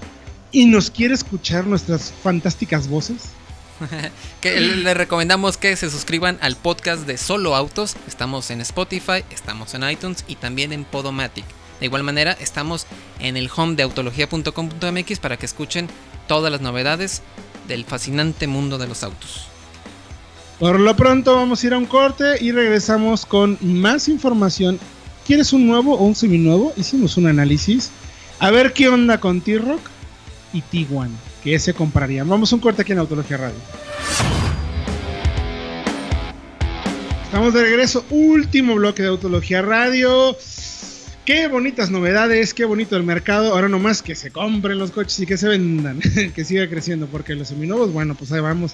y nos quiere escuchar nuestras fantásticas voces, Que le recomendamos que se suscriban al podcast de Solo Autos. Estamos en Spotify, estamos en iTunes y también en Podomatic. De igual manera, estamos en el home de autología.com.mx para que escuchen todas las novedades del fascinante mundo de los autos. por lo pronto vamos a ir a un corte y regresamos con más información. ¿Quieres un nuevo o un seminuevo? Hicimos un análisis. A ver qué onda con T-Rock y Tiguan, que ese comprarían. Vamos a un corte aquí en Autología Radio. Estamos de regreso, último bloque de Autología Radio. Qué bonitas novedades, qué bonito el mercado. Ahora nomás que se compren los coches y que se vendan, que siga creciendo, porque los seminuevos, bueno, pues ahí vamos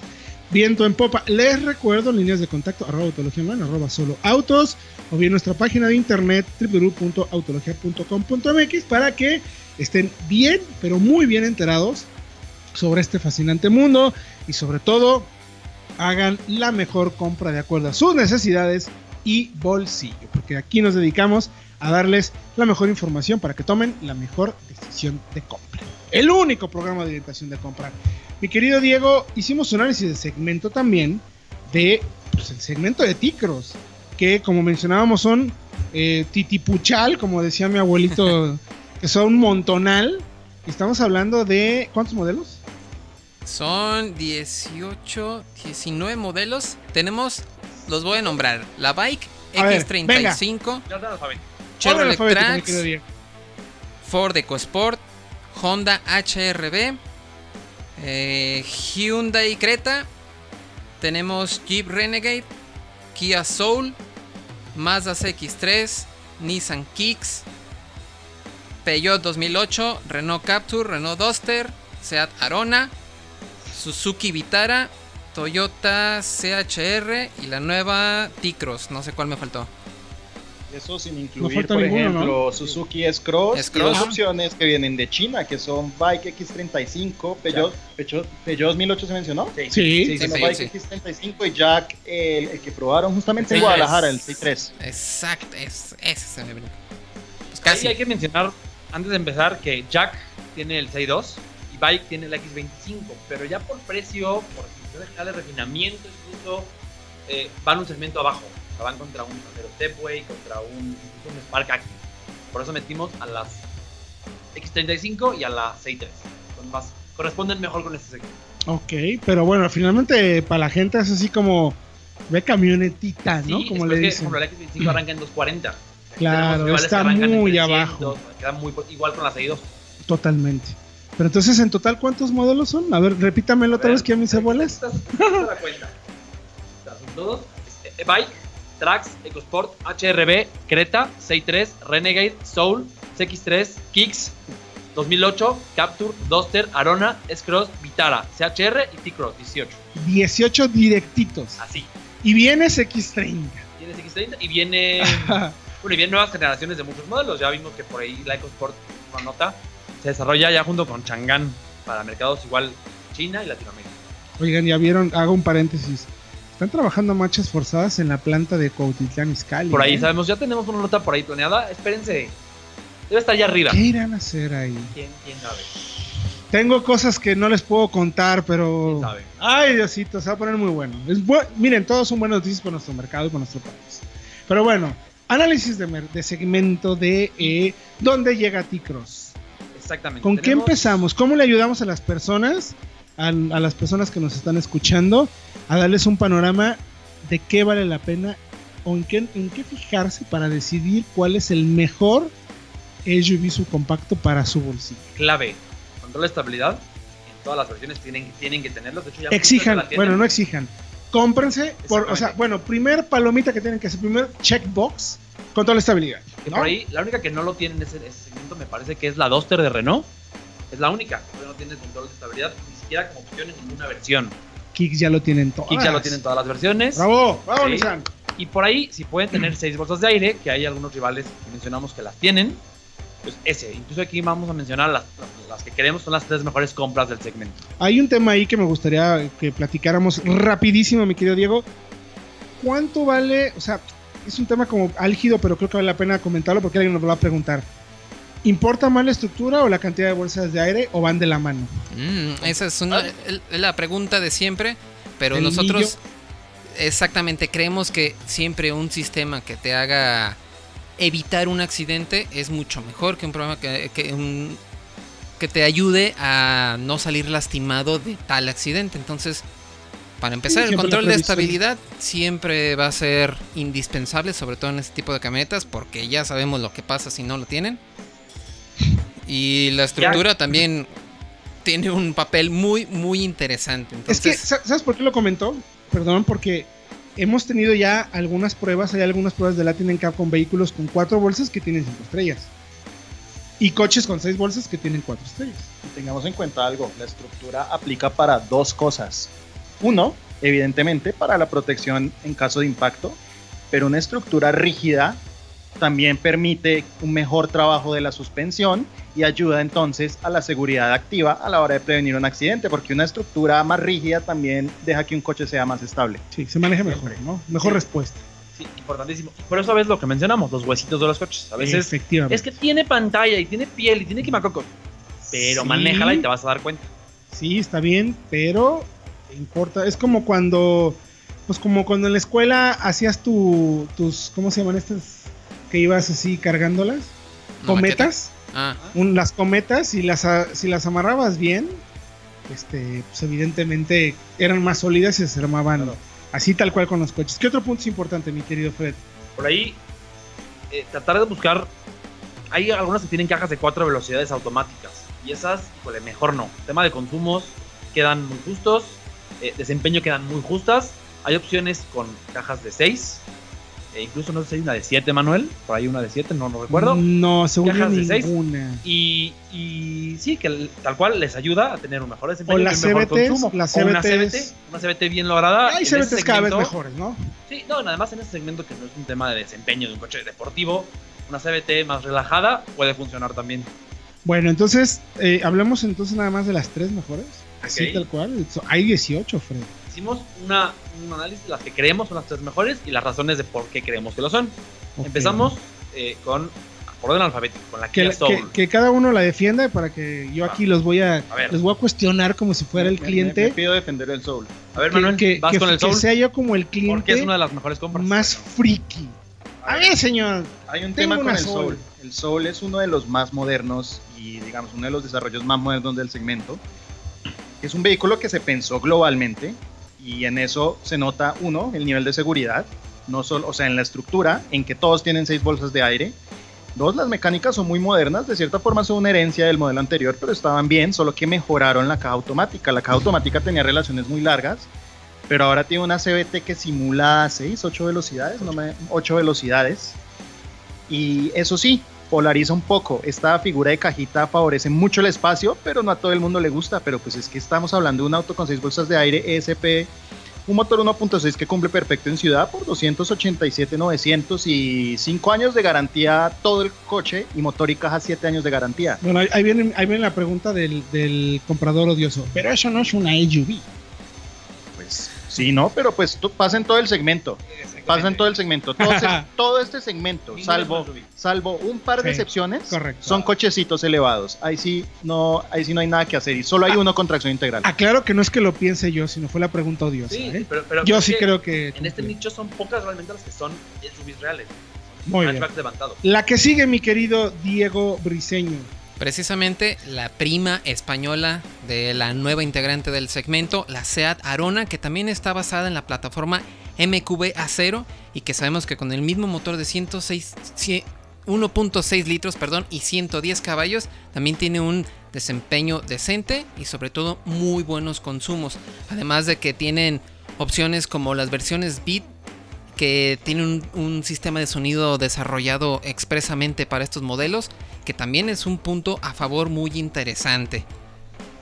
viento en popa. Les recuerdo líneas de contacto arroba autología online, arroba solo autos o bien nuestra página de internet www.autologia.com.mx para que estén bien, pero muy bien enterados sobre este fascinante mundo y sobre todo hagan la mejor compra de acuerdo a sus necesidades y bolsillo, porque aquí nos dedicamos darles la mejor información para que tomen la mejor decisión de compra. El único programa de orientación de compra. Mi querido Diego, hicimos un análisis de segmento también de pues, el segmento de Ticros, que como mencionábamos son eh, titipuchal, como decía mi abuelito, que son un montonal. Estamos hablando de ¿cuántos modelos? Son 18, 19 modelos. Tenemos, los voy a nombrar: la Bike A ver, X35, Ya Chevrolet Trax. Ford EcoSport, Honda HRB, eh, Hyundai Creta, tenemos Jeep Renegade, Kia Soul, Mazda CX3, Nissan Kicks, Peugeot 2008, Renault Captur, Renault Duster, Seat Arona, Suzuki Vitara, Toyota CHR y la nueva T-Cross, no sé cuál me faltó. Eso sin No incluir, falta por ninguno, ejemplo, Suzuki S-Cross, y dos opciones que vienen de China, que son Bike X35, Peugeot, Peugeot, Peugeot 2008 se mencionó. Sí, Sí, Bueno, sí, Bike sí. X35 y Jack, el, el que probaron justamente Sí, en Guadalajara, el es- C3. Exacto, es, ese se me brinca. Pues Casi casi. hay que mencionar, antes de empezar, que Jack tiene el 6.2 y Bike tiene el X25, pero ya por precio, por cuestión de refinamiento, incluso eh, van un segmento abajo. O sea, van contra un Sandero Stepway, contra un, un Spark Active. Por eso metimos a las X35 y a la 6.3. Son más, corresponden mejor con este segmento. Ok, pero bueno, finalmente para la gente es así como ve camionetita, ¿no? Sí, como le que, dicen. por ejemplo, la X25 arranca en 240. Aquí Claro, está muy 300, abajo. Queda muy igual con la 62. Totalmente. Pero entonces, ¿en total cuántos modelos son? A ver, repítamelo otra vez que a mis abuelas. La cuenta. Son todos. eh, Bike, Trax, EcoSport, HRB, Creta, 63, Renegade, Soul, CX3, Kicks, 2008, Capture, Duster, Arona, S-Cross, Vitara, CHR y T-Cross, 18. 18 directitos. Así. Y viene X30. Viene X30 y viene. bueno, y vienen nuevas generaciones de muchos modelos. Ya vimos que por ahí la EcoSport, una nota, se desarrolla ya junto con Chang'an para mercados igual China y Latinoamérica. Oigan, ya vieron, hago un paréntesis. Están trabajando marchas forzadas en la planta de Cuautitlán Izcalli. Por ahí ¿eh? sabemos, ya tenemos una nota por ahí planeada. Espérense. Debe estar allá arriba. ¿Qué irán a hacer ahí? ¿Quién, quién sabe? Tengo cosas que no les puedo contar, pero. ¿Quién sabe? Ay, Diosito, se va a poner muy bueno. Es bu- Miren, todos son buenas noticias para nuestro mercado y para nuestro país. Pero bueno, análisis de, segmento de eh, dónde llega T-Cross. Exactamente. ¿Con qué empezamos? ¿Cómo le ayudamos a las personas, a, a las personas que nos están escuchando, a darles un panorama de qué vale la pena o en qué, en qué fijarse para decidir cuál es el mejor SUV subcompacto para su bolsillo? Clave. Control de estabilidad. En todas las versiones tienen, tienen que tenerlo. De hecho, ya Exijan, la tienen. bueno, no exijan. Cómprense, por, o sea, bueno, primer palomita que tienen que hacer, primer checkbox, control de estabilidad. Que ¿no? por ahí, la única que no lo tiene en ese, ese segmento me parece que es la Duster de Renault. Es la única. que no tiene control de estabilidad, siquiera como opción en ninguna versión. Kicks ya lo tienen todas. Kicks ya lo tienen todas las versiones. Bravo, bravo, Sí. Nissan. Y por ahí, si pueden tener seis bolsas de aire, que hay algunos rivales que mencionamos que las tienen, pues ese. Incluso aquí vamos a mencionar las, las- que creemos son las tres mejores compras del segmento. Hay un tema ahí que me gustaría que platicáramos rapidísimo, mi querido Diego. ¿Cuánto vale? O sea, es un tema como álgido, pero creo que vale la pena comentarlo porque alguien nos lo va a preguntar. ¿Importa más la estructura o la cantidad de bolsas de aire o van de la mano? Mm, esa es una- Ah. la pregunta de siempre, pero El nosotros millo. exactamente creemos que siempre un sistema que te haga evitar un accidente es mucho mejor que un programa que, que, un- que te ayude a no salir lastimado de tal accidente. Entonces, para empezar, el control de estabilidad siempre va a ser indispensable, sobre todo en este tipo de camionetas, porque ya sabemos lo que pasa si no lo tienen. Y la estructura también tiene un papel muy, muy interesante. Es que, ¿sabes por qué lo comentó? Perdón, porque hemos tenido ya algunas pruebas, hay algunas pruebas de Latin Cup con vehículos con cuatro bolsas que tienen cinco estrellas. Y coches con seis bolsas que tienen cuatro estrellas. Y tengamos en cuenta algo, la estructura aplica para dos cosas. Uno, evidentemente, para la protección en caso de impacto, pero una estructura rígida también permite un mejor trabajo de la suspensión y ayuda entonces a la seguridad activa a la hora de prevenir un accidente, porque una estructura más rígida también deja que un coche sea más estable. Sí, se maneja mejor. ¿no? Mejor Sí. respuesta. Sí, importantísimo. Por eso ves lo que mencionamos, los huesitos de los coches. A veces Efectivamente. es que tiene pantalla y tiene piel y tiene quimacocos. Pero Sí. manéjala y te vas a dar cuenta. Sí, está bien, pero importa. Es como cuando, pues como cuando en la escuela hacías tu, tus, ¿cómo se llaman estas? Que ibas así cargándolas. ¿una Cometas. Ah, Un- las cometas, si las, a- si las amarrabas bien, este, pues evidentemente eran más sólidas y se armaban Claro. así tal cual con los coches. ¿Qué otro punto es importante, mi querido Fred? Por ahí, eh, tratar de buscar. Hay algunas que tienen cajas de cuatro velocidades automáticas. Y esas, híjole, mejor no. Tema de consumos quedan muy justos. eh, desempeño quedan muy justas. Hay opciones con cajas de 6. Incluso no sé si hay una de 7, Manuel. Por ahí una de 7, no, no recuerdo. No, según yo de ninguna. Y, y sí, que tal cual les ayuda a tener un mejor desempeño O y las un mejor CVTs, consumo. las O una. CVT, una CVT bien lograda. Hay CVTs cada vez mejores, ¿no? Sí, no, además en ese segmento que no es un tema de desempeño de un coche deportivo, una CVT más relajada puede funcionar también. Bueno, entonces, eh, hablamos entonces nada más de las tres mejores. Así Ok. tal cual. Hay 18, Fred. Hicimos una, un análisis de las que creemos son las tres mejores y las razones de por qué creemos que lo son. Ok. Empezamos eh, con, por orden alfabético, con la Que, Kia que- Soul. que cada uno la defienda para que yo aquí los voy a, A ver. los voy a cuestionar como si fuera el Me- me- cliente. Me, pido defender el Soul. a ver, que, Manuel, que- vas que- con el que Soul sea yo como el porque cliente es una de las mejores compras. más friki. A ver, señor. Hay un tema con el Soul. Soul. El Soul es uno de los más modernos y digamos uno de los desarrollos más modernos del segmento. Es un vehículo que se pensó globalmente y en eso se nota uno el nivel de seguridad, no solo, o sea, en la estructura, en que todos tienen seis bolsas de aire. Dos, las mecánicas son muy modernas, de cierta forma son una herencia del modelo anterior, pero estaban bien, solo que mejoraron la caja automática. La caja automática tenía relaciones muy largas, pero ahora tiene una CVT que simula 6, 8 velocidades, no me, 8 velocidades. Y eso sí, polariza un poco. Esta figura de cajita favorece mucho el espacio, pero no a todo el mundo le gusta. Pero pues es que estamos hablando de un auto con 6 bolsas de aire ESP Un motor 1.6 que cumple perfecto en ciudad por 287,900 y 5 años de garantía todo el coche y motor y caja 7 años de garantía. Bueno, ahí- viene, ahí viene la pregunta del, del comprador odioso. Pero eso no es una SUV. Sí, ¿no? Pero pues tú- pasa en todo el segmento. Pasa en todo el segmento. Todo, se- todo este segmento, salvo, salvo un par de Sí, excepciones, correcto. son cochecitos elevados. Ahí sí, no, ahí sí no hay nada que hacer y solo hay Ah. uno con tracción integral. Aclaro que no es que lo piense yo, sino fue la pregunta odiosa. Sí, ¿eh? pero, pero yo sí que creo que. En este nicho son pocas realmente las que son SUVs reales. Muy bien. La que sigue, mi querido Diego Briseño. Precisamente la prima española de la nueva integrante del segmento, la SEAT Arona, que también está basada en la plataforma MQB A0 y que sabemos que con el mismo motor de 106, cie- 1.6 litros perdón, y 110 caballos también tiene un desempeño decente y sobre todo muy buenos consumos. Además de que tienen opciones como las versiones Beat que tienen un, un sistema de sonido desarrollado expresamente para estos modelos, que también es un punto a favor muy interesante.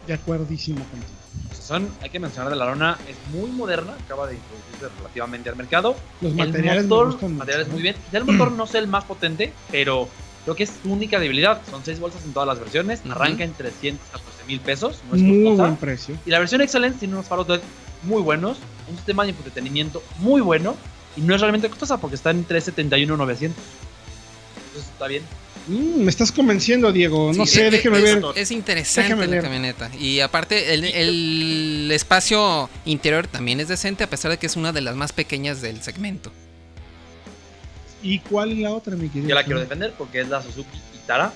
De acuerdísimo contigo. Sea, son, hay que mencionar de la Arona, es muy moderna, acaba de introducirse relativamente al mercado. Los el materiales me motor, gustan mucho, materiales ¿no? muy bien. El motor no sea el más potente, pero creo que es su única debilidad. Son seis bolsas en todas las versiones, Ujú. arranca en 314 mil pesos, no es Muy costosa. buen precio. Y la versión Excellence tiene unos faros LED muy buenos, un sistema de entretenimiento muy bueno y no es realmente costosa porque está en 371,900. Entonces está bien. Mm, me estás convenciendo, Diego. No Sí, sé, es- déjeme es, ver. Es interesante la camioneta. Y aparte, el, el espacio interior también es decente, a pesar de que es una de las más pequeñas del segmento. ¿Y cuál es la otra, mi querido? Yo la quiero defender porque es la Suzuki Itara.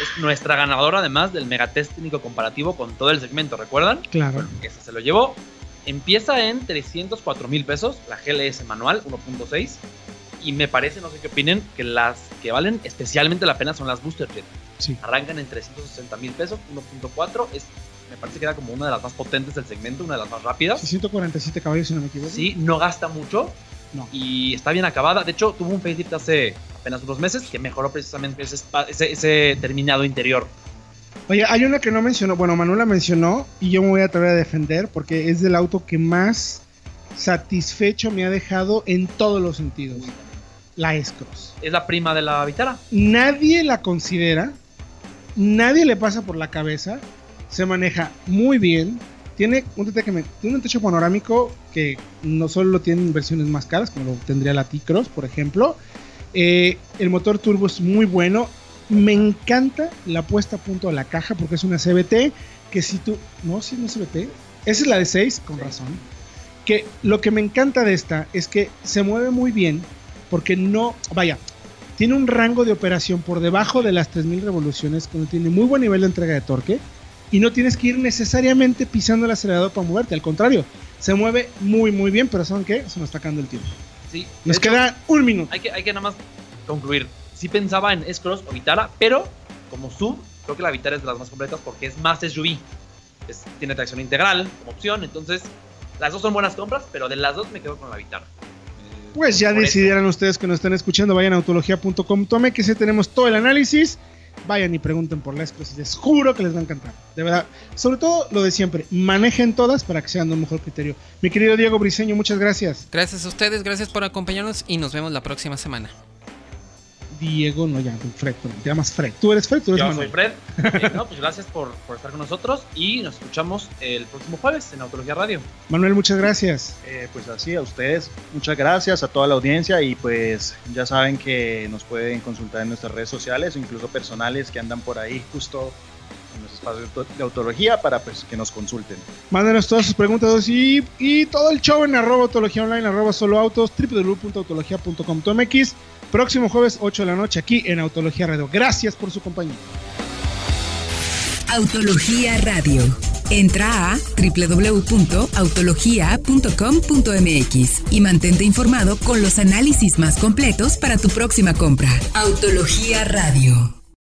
Es nuestra ganadora además del megatest técnico comparativo con todo el segmento, ¿recuerdan? Claro. que ese se lo llevó. Empieza en 304 mil pesos, la GLS manual 1.6. Y me parece, no sé qué opinen, que las que valen especialmente la pena son las Booster Jet. Sí. Arrancan en 360 mil pesos, 1.4. Es, me parece que era como una de las más potentes del segmento, una de las más rápidas. Sí, 147 caballos, si no me equivoco. Sí, no gasta mucho. No. Y está bien acabada. De hecho, tuvo un facelift hace apenas unos meses que mejoró precisamente ese, ese terminado interior. Oye, hay una que no mencionó. Bueno, Manuela mencionó y yo me voy a atrever a defender porque es del auto que más satisfecho me ha dejado en todos los sentidos. La S-Cross. Es la prima de la Vitara. Nadie la considera, nadie le pasa por la cabeza, se maneja muy bien, tiene un, techo que me- tiene un techo panorámico que no solo lo tienen versiones más caras, como lo tendría la T-Cross, por ejemplo. Eh, el motor turbo es muy bueno. Me encanta la puesta a punto de la caja porque es una CBT que si tú... No, si no es CBT. Esa es la de 6, con razón. Que lo que me encanta de esta es que se mueve muy bien porque no... Vaya, tiene un rango de operación por debajo de las 3000 revoluciones, cuando tiene muy buen nivel de entrega de torque y no tienes que ir necesariamente pisando el acelerador para moverte, al contrario, se mueve muy muy bien, pero ¿saben qué? Se nos está acabando el tiempo. Sí. Nos hecho, queda un minuto. hay que, hay que nada más concluir. Sí pensaba en S-Cross o Vitara, pero como sub, creo que la Vitara es de las más completas porque es más SUV. Es- tiene tracción integral como opción, entonces las dos son buenas compras, pero de las dos me quedo con la Vitara. Pues ya decidieran ustedes que nos están escuchando, vayan a autología.com, tome que sí tenemos todo el análisis. Vayan y pregunten por las cosas, les juro que les va a encantar. De verdad, sobre todo lo de siempre, manejen todas para que sean de un mejor criterio. Mi querido Diego Briseño, muchas gracias. Gracias a ustedes, gracias por acompañarnos y nos vemos la próxima semana. Diego, no ya, Fred, te llamas Fred. Tú eres Fred, tú eres Yo Manuel. soy Fred. Eh, no, pues gracias por, por estar con nosotros y nos escuchamos el próximo jueves en Autología Radio. Manuel, muchas gracias. Eh, pues así, a ustedes, muchas gracias a toda la audiencia y pues ya saben que nos pueden consultar en nuestras redes sociales o incluso personales que andan por ahí justo en los espacios de auto- de autología para pues que nos consulten. Mándenos todas sus preguntas y, y todo el show en arroba autología online, arroba solo autos, www.autología.com.mx. Próximo jueves, 8 de la noche, aquí en Autología Radio. Gracias por su compañía. Autología Radio. Entra a www.autologia.com.mx y mantente informado con los análisis más completos para tu próxima compra. Autología Radio.